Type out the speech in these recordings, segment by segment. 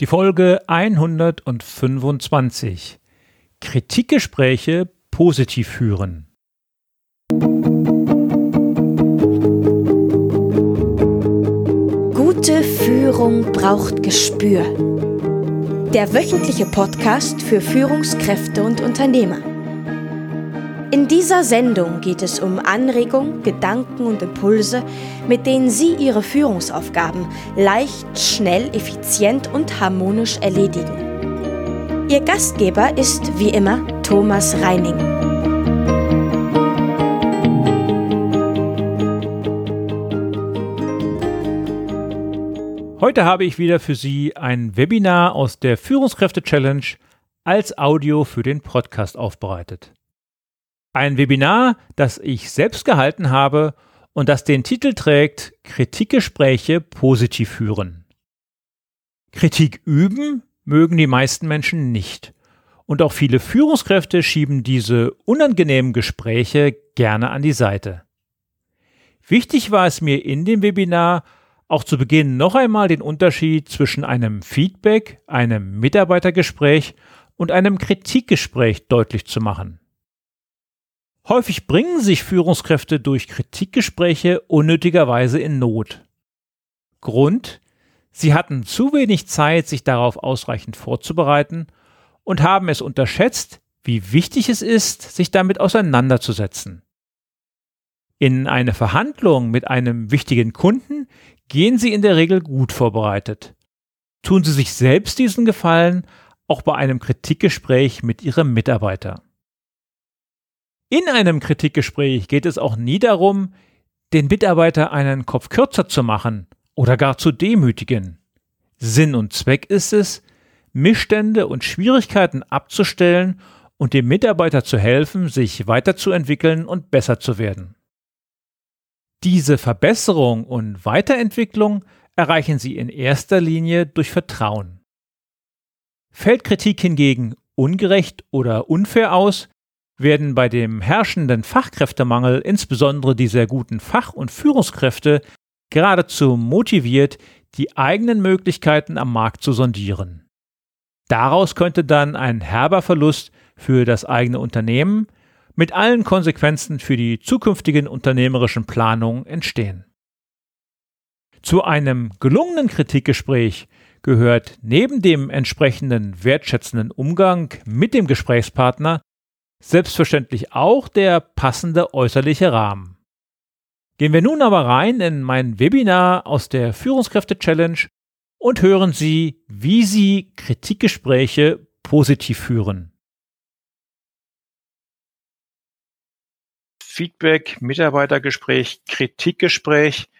Die Folge 125. Kritikgespräche positiv führen. Gute Führung braucht Gespür. Der wöchentliche Podcast für Führungskräfte und Unternehmer. In dieser Sendung geht es um Anregungen, Gedanken und Impulse, mit denen Sie Ihre Führungsaufgaben leicht, schnell, effizient und harmonisch erledigen. Ihr Gastgeber ist wie immer Thomas Reining. Heute habe ich wieder für Sie ein Webinar aus der Führungskräfte Challenge als Audio für den Podcast aufbereitet. Ein Webinar, das ich selbst gehalten habe und das den Titel trägt Kritikgespräche positiv führen. Kritik üben mögen die meisten Menschen nicht. Und auch viele Führungskräfte schieben diese unangenehmen Gespräche gerne an die Seite. Wichtig war es mir in dem Webinar auch zu Beginn noch einmal den Unterschied zwischen einem Feedback, einem Mitarbeitergespräch und einem Kritikgespräch deutlich zu machen. Häufig bringen sich Führungskräfte durch Kritikgespräche unnötigerweise in Not. Grund? Sie hatten zu wenig Zeit, sich darauf ausreichend vorzubereiten und haben es unterschätzt, wie wichtig es ist, sich damit auseinanderzusetzen. In eine Verhandlung mit einem wichtigen Kunden gehen Sie in der Regel gut vorbereitet. Tun Sie sich selbst diesen Gefallen auch bei einem Kritikgespräch mit Ihrem Mitarbeiter. In einem Kritikgespräch geht es auch nie darum, den Mitarbeiter einen Kopf kürzer zu machen oder gar zu demütigen. Sinn und Zweck ist es, Missstände und Schwierigkeiten abzustellen und dem Mitarbeiter zu helfen, sich weiterzuentwickeln und besser zu werden. Diese Verbesserung und Weiterentwicklung erreichen Sie in erster Linie durch Vertrauen. Fällt Kritik hingegen ungerecht oder unfair aus, werden bei dem herrschenden Fachkräftemangel insbesondere die sehr guten Fach- und Führungskräfte geradezu motiviert, die eigenen Möglichkeiten am Markt zu sondieren. Daraus könnte dann ein herber Verlust für das eigene Unternehmen mit allen Konsequenzen für die zukünftigen unternehmerischen Planungen entstehen. Zu einem gelungenen Kritikgespräch gehört neben dem entsprechenden wertschätzenden Umgang mit dem Gesprächspartner Selbstverständlich auch der passende äußerliche Rahmen. Gehen wir nun aber rein in mein Webinar aus der Führungskräfte Challenge und hören Sie, wie Sie Kritikgespräche positiv führen. Feedback, Mitarbeitergespräch, Kritikgespräch.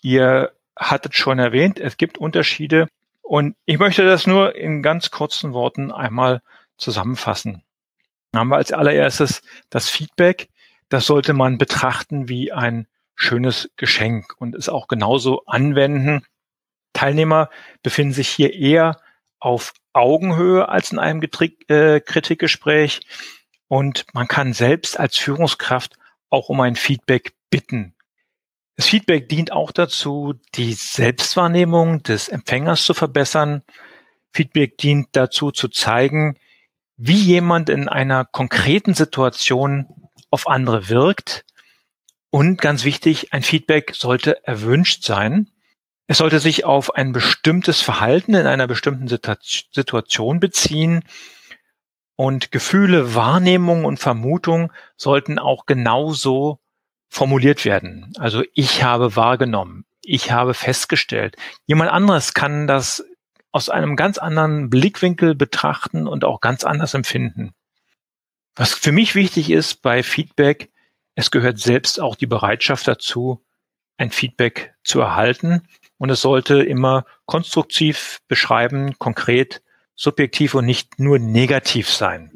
Ihr hattet schon erwähnt, es gibt Unterschiede und ich möchte das nur in ganz kurzen Worten einmal zusammenfassen haben wir als allererstes das Feedback. Das sollte man betrachten wie ein schönes Geschenk und es auch genauso anwenden. Teilnehmer befinden sich hier eher auf Augenhöhe als in einem Getrik äh, Kritikgespräch und man kann selbst als Führungskraft auch um ein Feedback bitten. Das Feedback dient auch dazu, die Selbstwahrnehmung des Empfängers zu verbessern. Feedback dient dazu zu zeigen, wie jemand in einer konkreten Situation auf andere wirkt. Und ganz wichtig, ein Feedback sollte erwünscht sein. Es sollte sich auf ein bestimmtes Verhalten in einer bestimmten Situation beziehen. Und Gefühle, Wahrnehmung und Vermutung sollten auch genauso formuliert werden. Also ich habe wahrgenommen, ich habe festgestellt. Jemand anderes kann das aus einem ganz anderen Blickwinkel betrachten und auch ganz anders empfinden. Was für mich wichtig ist bei Feedback, es gehört selbst auch die Bereitschaft dazu, ein Feedback zu erhalten. Und es sollte immer konstruktiv beschreiben, konkret, subjektiv und nicht nur negativ sein.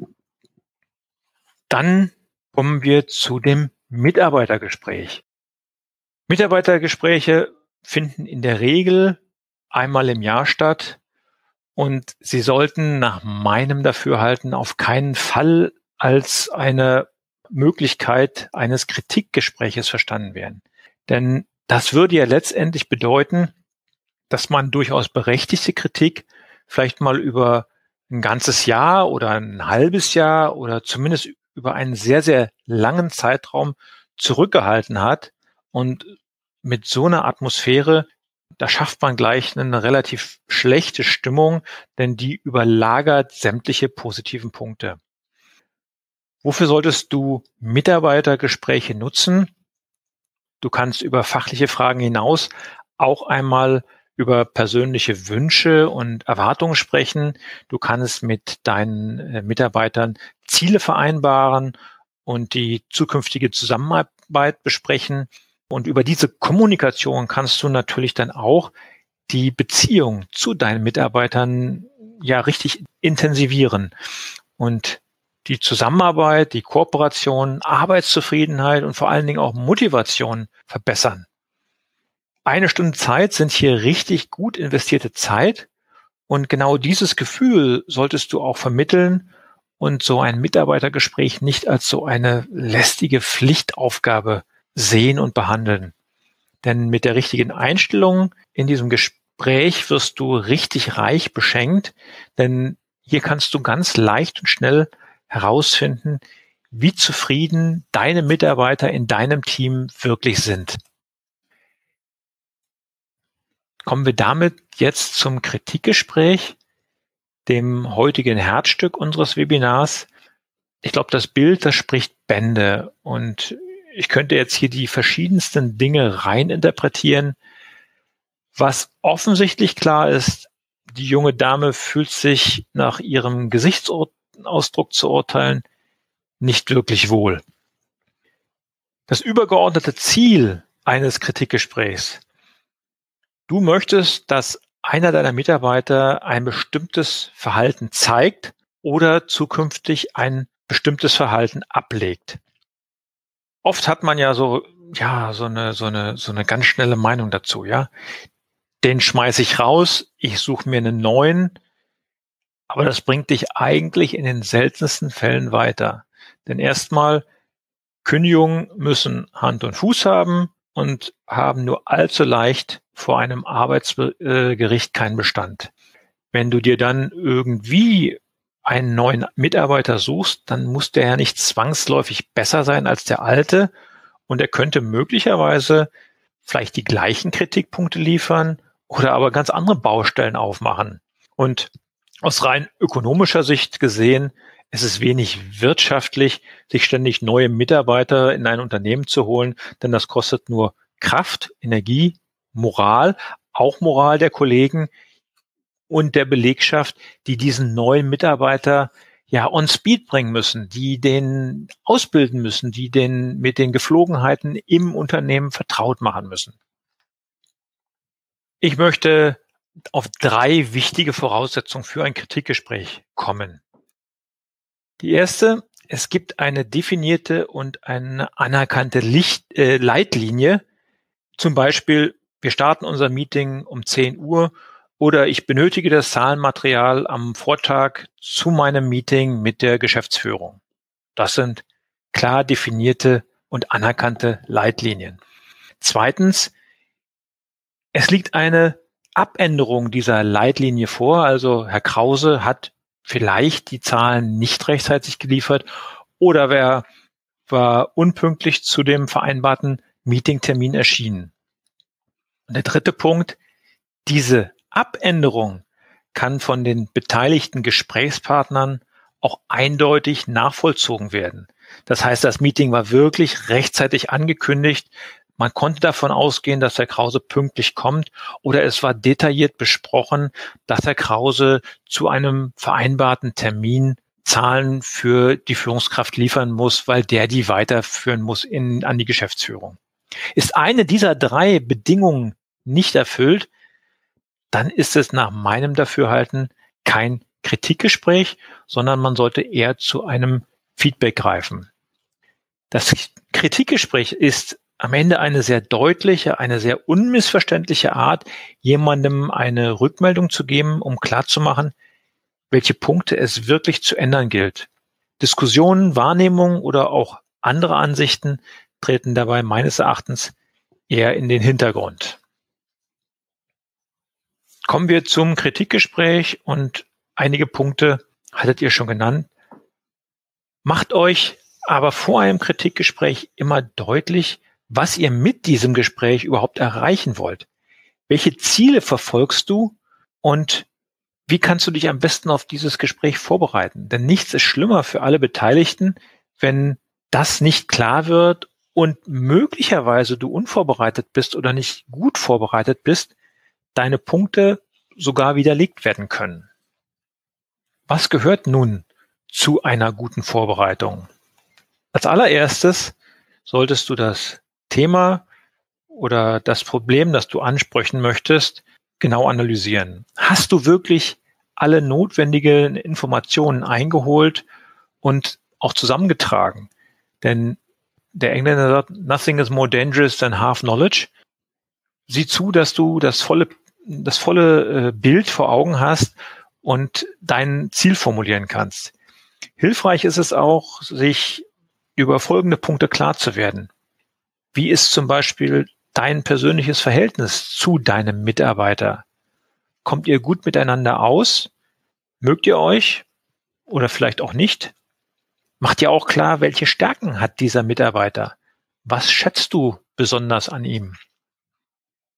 Dann kommen wir zu dem Mitarbeitergespräch. Mitarbeitergespräche finden in der Regel einmal im Jahr statt und sie sollten nach meinem Dafürhalten auf keinen Fall als eine Möglichkeit eines Kritikgespräches verstanden werden. Denn das würde ja letztendlich bedeuten, dass man durchaus berechtigte Kritik vielleicht mal über ein ganzes Jahr oder ein halbes Jahr oder zumindest über einen sehr, sehr langen Zeitraum zurückgehalten hat und mit so einer Atmosphäre, da schafft man gleich eine relativ schlechte Stimmung, denn die überlagert sämtliche positiven Punkte. Wofür solltest du Mitarbeitergespräche nutzen? Du kannst über fachliche Fragen hinaus auch einmal über persönliche Wünsche und Erwartungen sprechen. Du kannst mit deinen äh, Mitarbeitern Ziele vereinbaren und die zukünftige Zusammenarbeit besprechen. Und über diese Kommunikation kannst du natürlich dann auch die Beziehung zu deinen Mitarbeitern ja richtig intensivieren. Und die Zusammenarbeit, die Kooperation, Arbeitszufriedenheit und vor allen Dingen auch Motivation verbessern. Eine Stunde Zeit sind hier richtig gut investierte Zeit und genau dieses Gefühl solltest du auch vermitteln und so ein Mitarbeitergespräch nicht als so eine lästige Pflichtaufgabe sehen und behandeln. Denn mit der richtigen Einstellung in diesem Gespräch wirst du richtig reich beschenkt, denn hier kannst du ganz leicht und schnell herausfinden, wie zufrieden deine Mitarbeiter in deinem Team wirklich sind. Kommen wir damit jetzt zum Kritikgespräch, dem heutigen Herzstück unseres Webinars. Ich glaube, das Bild, das spricht Bände und ich könnte jetzt hier die verschiedensten Dinge reininterpretieren. Was offensichtlich klar ist, die junge Dame fühlt sich nach ihrem Gesichtsort Ausdruck zu urteilen, nicht wirklich wohl. Das übergeordnete Ziel eines Kritikgesprächs. Du möchtest, dass einer deiner Mitarbeiter ein bestimmtes Verhalten zeigt oder zukünftig ein bestimmtes Verhalten ablegt. Oft hat man ja so, ja, so eine, so eine, so eine ganz schnelle Meinung dazu, ja. Den schmeiße ich raus, ich suche mir einen neuen, aber das bringt dich eigentlich in den seltensten Fällen weiter. Denn erstmal, Kündigungen müssen Hand und Fuß haben und haben nur allzu leicht vor einem Arbeitsgericht keinen Bestand. Wenn du dir dann irgendwie einen neuen Mitarbeiter suchst, dann muss der ja nicht zwangsläufig besser sein als der alte und er könnte möglicherweise vielleicht die gleichen Kritikpunkte liefern oder aber ganz andere Baustellen aufmachen. Und aus rein ökonomischer Sicht gesehen, es ist wenig wirtschaftlich, sich ständig neue Mitarbeiter in ein Unternehmen zu holen, denn das kostet nur Kraft, Energie, Moral, auch Moral der Kollegen und der Belegschaft, die diesen neuen Mitarbeiter ja on speed bringen müssen, die den ausbilden müssen, die den mit den Geflogenheiten im Unternehmen vertraut machen müssen. Ich möchte auf drei wichtige Voraussetzungen für ein Kritikgespräch kommen. Die erste, es gibt eine definierte und eine anerkannte Licht, äh, Leitlinie. Zum Beispiel, wir starten unser Meeting um 10 Uhr oder ich benötige das Zahlenmaterial am Vortag zu meinem Meeting mit der Geschäftsführung. Das sind klar definierte und anerkannte Leitlinien. Zweitens, es liegt eine Abänderung dieser Leitlinie vor. Also Herr Krause hat vielleicht die Zahlen nicht rechtzeitig geliefert oder wer war unpünktlich zu dem vereinbarten Meetingtermin erschienen. Und der dritte Punkt, diese Abänderung kann von den beteiligten Gesprächspartnern auch eindeutig nachvollzogen werden. Das heißt, das Meeting war wirklich rechtzeitig angekündigt. Man konnte davon ausgehen, dass Herr Krause pünktlich kommt oder es war detailliert besprochen, dass Herr Krause zu einem vereinbarten Termin Zahlen für die Führungskraft liefern muss, weil der die weiterführen muss in, an die Geschäftsführung. Ist eine dieser drei Bedingungen nicht erfüllt, dann ist es nach meinem Dafürhalten kein Kritikgespräch, sondern man sollte eher zu einem Feedback greifen. Das Kritikgespräch ist am Ende eine sehr deutliche, eine sehr unmissverständliche Art, jemandem eine Rückmeldung zu geben, um klarzumachen, welche Punkte es wirklich zu ändern gilt. Diskussionen, Wahrnehmungen oder auch andere Ansichten treten dabei meines Erachtens eher in den Hintergrund. Kommen wir zum Kritikgespräch und einige Punkte hattet ihr schon genannt. Macht euch aber vor einem Kritikgespräch immer deutlich, was ihr mit diesem Gespräch überhaupt erreichen wollt. Welche Ziele verfolgst du und wie kannst du dich am besten auf dieses Gespräch vorbereiten? Denn nichts ist schlimmer für alle Beteiligten, wenn das nicht klar wird und möglicherweise du unvorbereitet bist oder nicht gut vorbereitet bist, deine Punkte sogar widerlegt werden können. Was gehört nun zu einer guten Vorbereitung? Als allererstes solltest du das Thema oder das Problem, das du ansprechen möchtest, genau analysieren. Hast du wirklich alle notwendigen Informationen eingeholt und auch zusammengetragen? Denn der Engländer sagt, nothing is more dangerous than half knowledge. Sieh zu, dass du das volle, das volle äh, Bild vor Augen hast und dein Ziel formulieren kannst. Hilfreich ist es auch, sich über folgende Punkte klar zu werden. Wie ist zum Beispiel dein persönliches Verhältnis zu deinem Mitarbeiter? Kommt ihr gut miteinander aus? Mögt ihr euch? Oder vielleicht auch nicht? Macht dir auch klar, welche Stärken hat dieser Mitarbeiter? Was schätzt du besonders an ihm?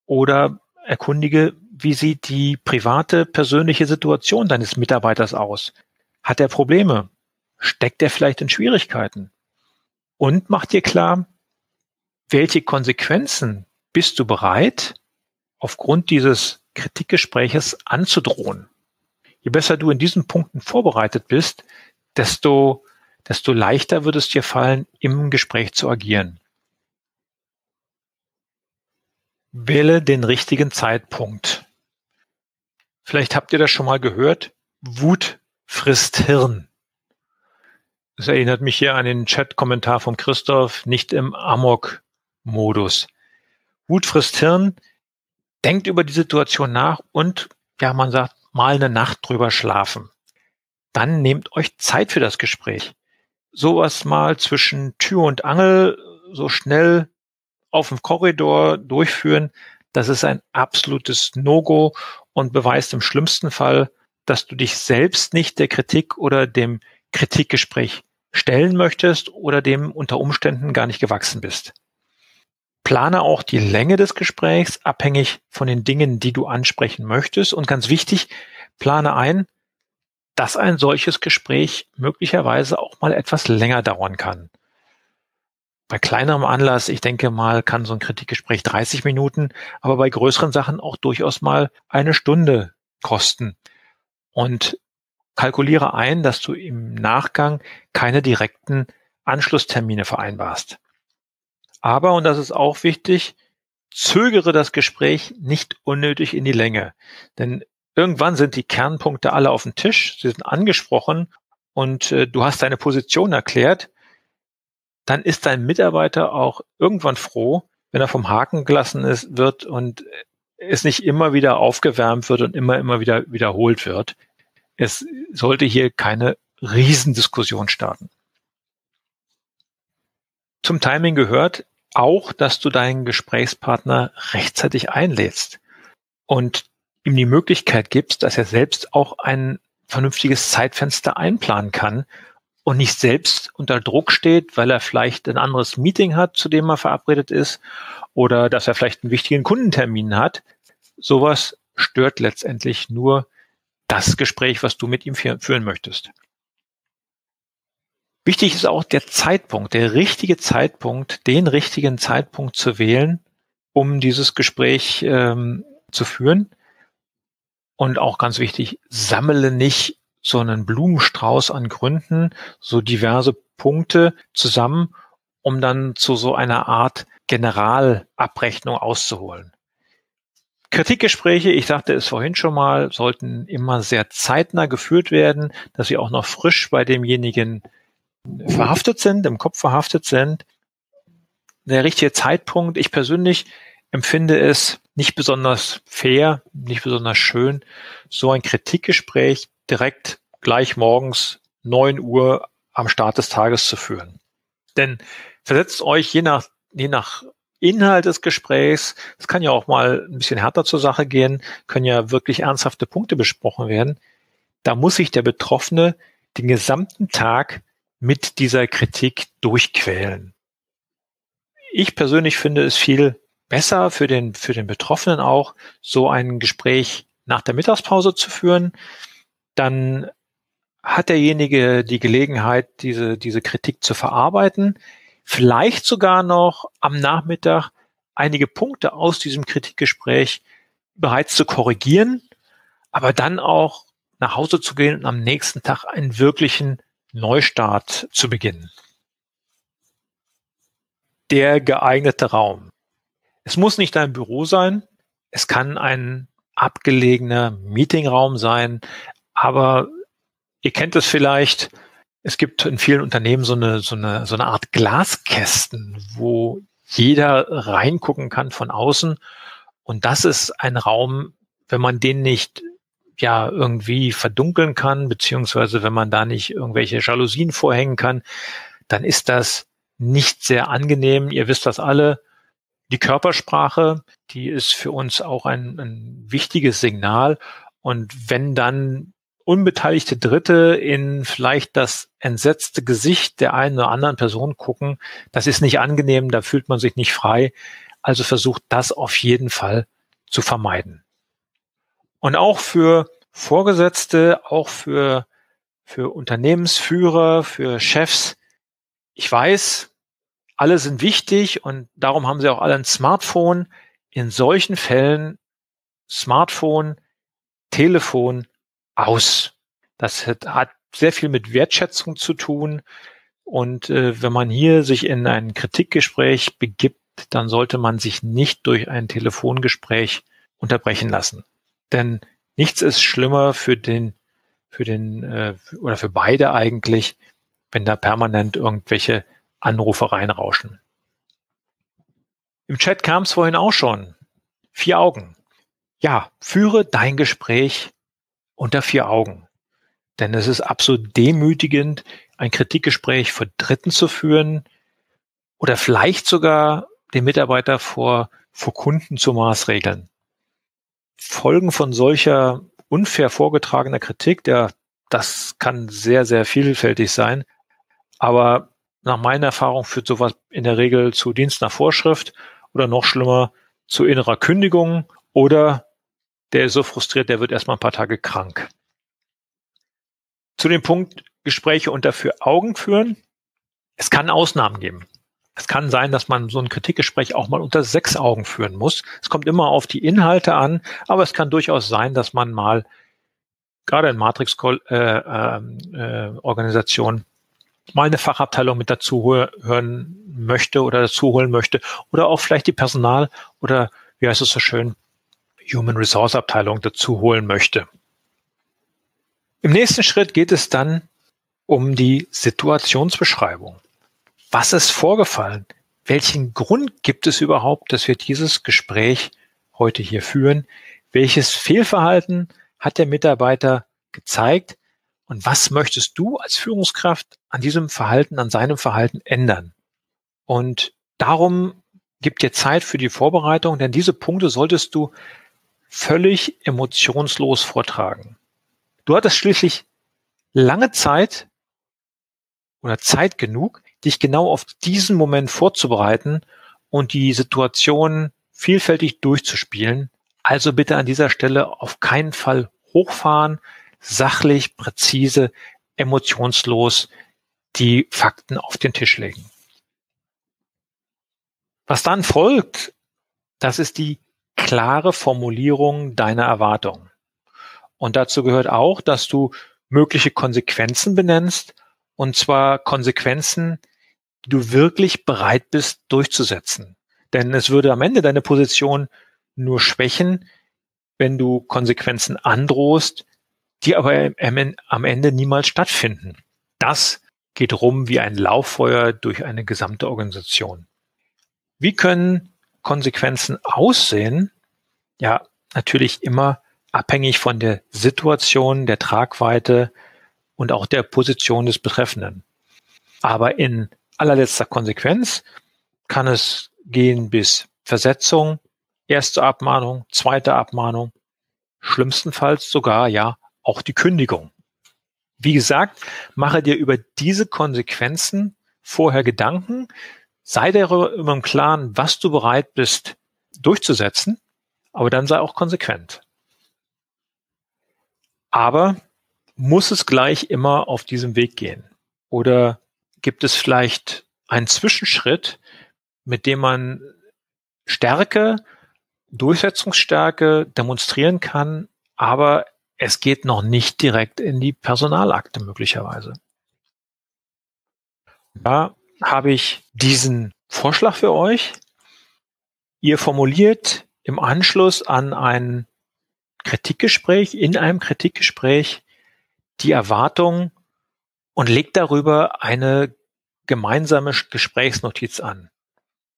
Oder erkundige, wie sieht die private, persönliche Situation deines Mitarbeiters aus? Hat er Probleme? Steckt er vielleicht in Schwierigkeiten? Und mach dir klar, welche Konsequenzen bist du bereit, aufgrund dieses Kritikgespräches anzudrohen? Je besser du in diesen Punkten vorbereitet bist, desto desto leichter wird es dir fallen, im Gespräch zu agieren. Wähle den richtigen Zeitpunkt. Vielleicht habt ihr das schon mal gehört. Wut frisst Hirn. Das erinnert mich hier an den Chat-Kommentar von Christoph, nicht im Amok-Modus. Wut frisst Hirn, denkt über die Situation nach und, ja, man sagt, mal eine Nacht drüber schlafen. Dann nehmt euch Zeit für das Gespräch sowas mal zwischen Tür und Angel so schnell auf dem Korridor durchführen, das ist ein absolutes No-Go und beweist im schlimmsten Fall, dass du dich selbst nicht der Kritik oder dem Kritikgespräch stellen möchtest oder dem unter Umständen gar nicht gewachsen bist. Plane auch die Länge des Gesprächs abhängig von den Dingen, die du ansprechen möchtest. Und ganz wichtig, plane ein, dass ein solches Gespräch möglicherweise auch mal etwas länger dauern kann. Bei kleinerem Anlass, ich denke mal, kann so ein Kritikgespräch 30 Minuten, aber bei größeren Sachen auch durchaus mal eine Stunde kosten. Und kalkuliere ein, dass du im Nachgang keine direkten Anschlusstermine vereinbarst. Aber, und das ist auch wichtig, zögere das Gespräch nicht unnötig in die Länge. Denn irgendwann sind die Kernpunkte alle auf dem Tisch, sie sind angesprochen und äh, du hast deine Position erklärt, dann ist dein Mitarbeiter auch irgendwann froh, wenn er vom Haken gelassen ist, wird und es nicht immer wieder aufgewärmt wird und immer, immer wieder wiederholt wird. Es sollte hier keine Riesendiskussion starten. Zum Timing gehört auch, dass du deinen Gesprächspartner rechtzeitig einlädst. Und ihm die Möglichkeit gibst, dass er selbst auch ein vernünftiges Zeitfenster einplanen kann und nicht selbst unter Druck steht, weil er vielleicht ein anderes Meeting hat, zu dem er verabredet ist, oder dass er vielleicht einen wichtigen Kundentermin hat. Sowas stört letztendlich nur das Gespräch, was du mit ihm führen möchtest. Wichtig ist auch der Zeitpunkt, der richtige Zeitpunkt, den richtigen Zeitpunkt zu wählen, um dieses Gespräch ähm, zu führen. Und auch ganz wichtig, sammle nicht so einen Blumenstrauß an Gründen, so diverse Punkte zusammen, um dann zu so einer Art Generalabrechnung auszuholen. Kritikgespräche, ich sagte es vorhin schon mal, sollten immer sehr zeitnah geführt werden, dass sie auch noch frisch bei demjenigen verhaftet sind, im Kopf verhaftet sind. Der richtige Zeitpunkt, ich persönlich empfinde es nicht besonders fair, nicht besonders schön, so ein Kritikgespräch direkt gleich morgens neun Uhr am Start des Tages zu führen. Denn versetzt euch je nach, je nach Inhalt des Gesprächs, es kann ja auch mal ein bisschen härter zur Sache gehen, können ja wirklich ernsthafte Punkte besprochen werden. Da muss sich der Betroffene den gesamten Tag mit dieser Kritik durchquälen. Ich persönlich finde es viel besser für den, für den Betroffenen auch, so ein Gespräch nach der Mittagspause zu führen. Dann hat derjenige die Gelegenheit, diese, diese Kritik zu verarbeiten, vielleicht sogar noch am Nachmittag einige Punkte aus diesem Kritikgespräch bereits zu korrigieren, aber dann auch nach Hause zu gehen und am nächsten Tag einen wirklichen Neustart zu beginnen. Der geeignete Raum. Es muss nicht ein Büro sein, es kann ein abgelegener Meetingraum sein, aber ihr kennt es vielleicht, es gibt in vielen Unternehmen so eine, so eine, so eine Art Glaskästen, wo jeder reingucken kann von außen. Und das ist ein Raum, wenn man den nicht ja irgendwie verdunkeln kann, beziehungsweise wenn man da nicht irgendwelche Jalousien vorhängen kann, dann ist das nicht sehr angenehm. Ihr wisst das alle. Die Körpersprache, die ist für uns auch ein, ein wichtiges Signal. Und wenn dann unbeteiligte Dritte in vielleicht das entsetzte Gesicht der einen oder anderen Person gucken, das ist nicht angenehm, da fühlt man sich nicht frei. Also versucht das auf jeden Fall zu vermeiden. Und auch für Vorgesetzte, auch für, für Unternehmensführer, für Chefs. Ich weiß, alle sind wichtig und darum haben sie auch alle ein Smartphone. In solchen Fällen Smartphone, Telefon aus. Das hat sehr viel mit Wertschätzung zu tun. Und äh, wenn man hier sich in ein Kritikgespräch begibt, dann sollte man sich nicht durch ein Telefongespräch unterbrechen lassen. Denn nichts ist schlimmer für den, für den äh, oder für beide eigentlich, wenn da permanent irgendwelche Anrufe reinrauschen. Im Chat kam es vorhin auch schon. Vier Augen. Ja, führe dein Gespräch unter vier Augen. Denn es ist absolut demütigend, ein Kritikgespräch vor Dritten zu führen oder vielleicht sogar den Mitarbeiter vor, vor Kunden zu maßregeln. Folgen von solcher unfair vorgetragener Kritik, der, das kann sehr, sehr vielfältig sein. Aber nach meiner Erfahrung führt sowas in der Regel zu Dienst nach Vorschrift oder noch schlimmer zu innerer Kündigung oder der ist so frustriert, der wird erstmal ein paar Tage krank. Zu dem Punkt Gespräche unter vier Augen führen. Es kann Ausnahmen geben. Es kann sein, dass man so ein Kritikgespräch auch mal unter sechs Augen führen muss. Es kommt immer auf die Inhalte an, aber es kann durchaus sein, dass man mal gerade in Matrix-Organisationen äh, äh, mal eine Fachabteilung mit dazu hören möchte oder dazu holen möchte oder auch vielleicht die Personal oder wie heißt es so schön, Human Resource Abteilung dazu holen möchte. Im nächsten Schritt geht es dann um die Situationsbeschreibung. Was ist vorgefallen? Welchen Grund gibt es überhaupt, dass wir dieses Gespräch heute hier führen? Welches Fehlverhalten hat der Mitarbeiter gezeigt? Und was möchtest du als Führungskraft an diesem Verhalten, an seinem Verhalten ändern? Und darum gibt dir Zeit für die Vorbereitung, denn diese Punkte solltest du völlig emotionslos vortragen. Du hattest schließlich lange Zeit oder Zeit genug, dich genau auf diesen Moment vorzubereiten und die Situation vielfältig durchzuspielen. Also bitte an dieser Stelle auf keinen Fall hochfahren, sachlich, präzise, emotionslos die Fakten auf den Tisch legen. Was dann folgt, das ist die klare Formulierung deiner Erwartungen. Und dazu gehört auch, dass du mögliche Konsequenzen benennst, und zwar Konsequenzen, die du wirklich bereit bist durchzusetzen. Denn es würde am Ende deine Position nur schwächen, wenn du Konsequenzen androhst, die aber am Ende niemals stattfinden. Das geht rum wie ein Lauffeuer durch eine gesamte Organisation. Wie können Konsequenzen aussehen, ja, natürlich immer abhängig von der Situation, der Tragweite und auch der Position des Betreffenden. Aber in allerletzter Konsequenz kann es gehen bis Versetzung, erste Abmahnung, zweite Abmahnung, schlimmstenfalls sogar ja auch die Kündigung. Wie gesagt, mache dir über diese Konsequenzen vorher Gedanken, sei darüber im Klaren, was du bereit bist durchzusetzen, aber dann sei auch konsequent. Aber muss es gleich immer auf diesem Weg gehen? Oder gibt es vielleicht einen Zwischenschritt, mit dem man Stärke, Durchsetzungsstärke demonstrieren kann, aber es geht noch nicht direkt in die Personalakte möglicherweise. Da habe ich diesen Vorschlag für euch. Ihr formuliert im Anschluss an ein Kritikgespräch, in einem Kritikgespräch die Erwartung und legt darüber eine gemeinsame Gesprächsnotiz an.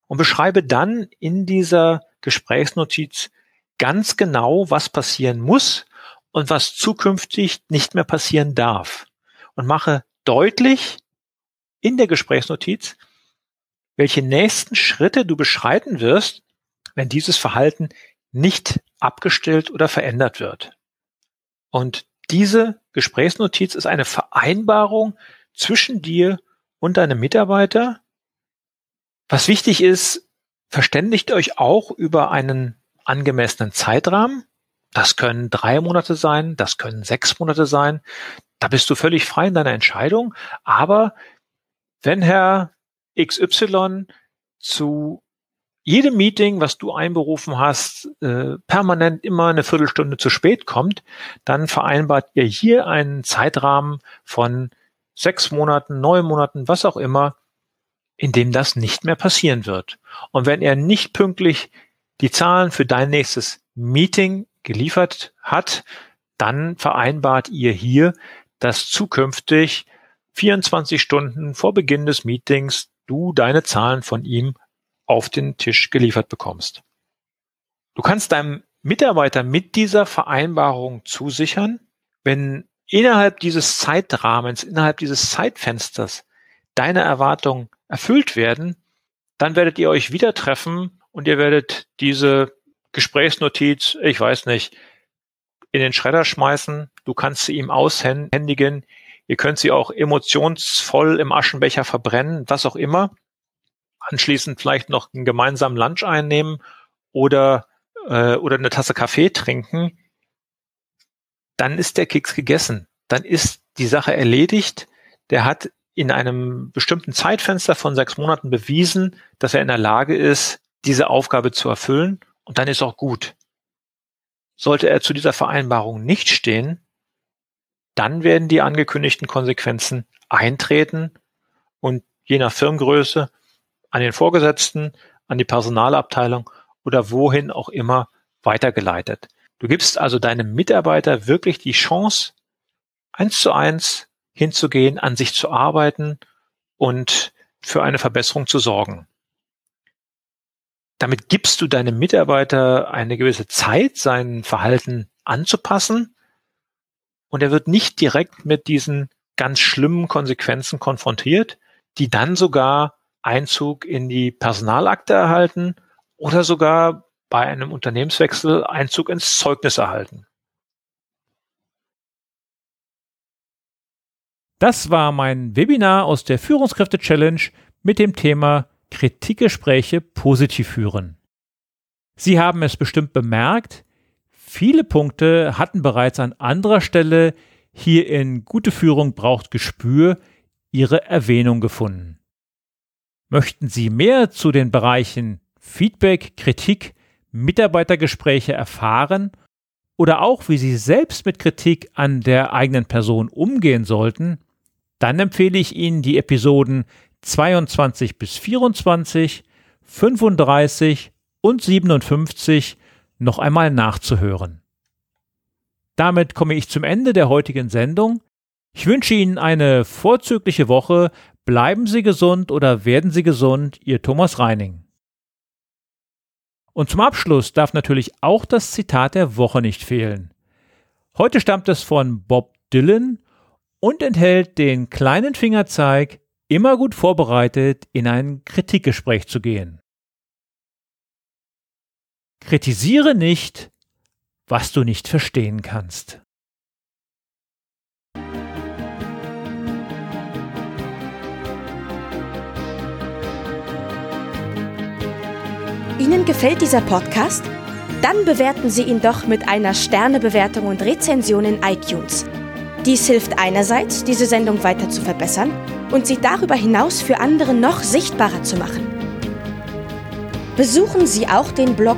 Und beschreibe dann in dieser Gesprächsnotiz ganz genau, was passieren muss und was zukünftig nicht mehr passieren darf. Und mache deutlich in der Gesprächsnotiz, welche nächsten Schritte du beschreiten wirst, wenn dieses Verhalten nicht abgestellt oder verändert wird. Und diese Gesprächsnotiz ist eine Vereinbarung zwischen dir und deinem Mitarbeiter. Was wichtig ist, verständigt euch auch über einen angemessenen Zeitrahmen. Das können drei Monate sein, das können sechs Monate sein. Da bist du völlig frei in deiner Entscheidung. Aber wenn Herr XY zu jedem Meeting, was du einberufen hast, äh, permanent immer eine Viertelstunde zu spät kommt, dann vereinbart ihr hier einen Zeitrahmen von sechs Monaten, neun Monaten, was auch immer, in dem das nicht mehr passieren wird. Und wenn er nicht pünktlich die Zahlen für dein nächstes Meeting geliefert hat, dann vereinbart ihr hier, dass zukünftig 24 Stunden vor Beginn des Meetings du deine Zahlen von ihm auf den Tisch geliefert bekommst. Du kannst deinem Mitarbeiter mit dieser Vereinbarung zusichern, wenn innerhalb dieses Zeitrahmens, innerhalb dieses Zeitfensters deine Erwartungen erfüllt werden, dann werdet ihr euch wieder treffen und ihr werdet diese Gesprächsnotiz, ich weiß nicht, in den Schredder schmeißen. Du kannst sie ihm aushändigen. Ihr könnt sie auch emotionsvoll im Aschenbecher verbrennen, was auch immer anschließend vielleicht noch einen gemeinsamen Lunch einnehmen oder, äh, oder eine Tasse Kaffee trinken, dann ist der Keks gegessen. Dann ist die Sache erledigt. Der hat in einem bestimmten Zeitfenster von sechs Monaten bewiesen, dass er in der Lage ist, diese Aufgabe zu erfüllen und dann ist auch gut. Sollte er zu dieser Vereinbarung nicht stehen, dann werden die angekündigten Konsequenzen eintreten und je nach Firmengröße an den Vorgesetzten, an die Personalabteilung oder wohin auch immer weitergeleitet. Du gibst also deinem Mitarbeiter wirklich die Chance, eins zu eins hinzugehen, an sich zu arbeiten und für eine Verbesserung zu sorgen. Damit gibst du deinem Mitarbeiter eine gewisse Zeit, sein Verhalten anzupassen und er wird nicht direkt mit diesen ganz schlimmen Konsequenzen konfrontiert, die dann sogar Einzug in die Personalakte erhalten oder sogar bei einem Unternehmenswechsel Einzug ins Zeugnis erhalten. Das war mein Webinar aus der Führungskräfte Challenge mit dem Thema Kritikgespräche positiv führen. Sie haben es bestimmt bemerkt, viele Punkte hatten bereits an anderer Stelle hier in Gute Führung braucht Gespür ihre Erwähnung gefunden. Möchten Sie mehr zu den Bereichen Feedback, Kritik, Mitarbeitergespräche erfahren oder auch wie Sie selbst mit Kritik an der eigenen Person umgehen sollten, dann empfehle ich Ihnen die Episoden 22 bis 24, 35 und 57 noch einmal nachzuhören. Damit komme ich zum Ende der heutigen Sendung. Ich wünsche Ihnen eine vorzügliche Woche Bleiben Sie gesund oder werden Sie gesund, Ihr Thomas Reining. Und zum Abschluss darf natürlich auch das Zitat der Woche nicht fehlen. Heute stammt es von Bob Dylan und enthält den kleinen Fingerzeig, immer gut vorbereitet in ein Kritikgespräch zu gehen. Kritisiere nicht, was du nicht verstehen kannst. Ihnen gefällt dieser Podcast? Dann bewerten Sie ihn doch mit einer Sternebewertung und Rezension in iTunes. Dies hilft einerseits, diese Sendung weiter zu verbessern und sie darüber hinaus für andere noch sichtbarer zu machen. Besuchen Sie auch den Blog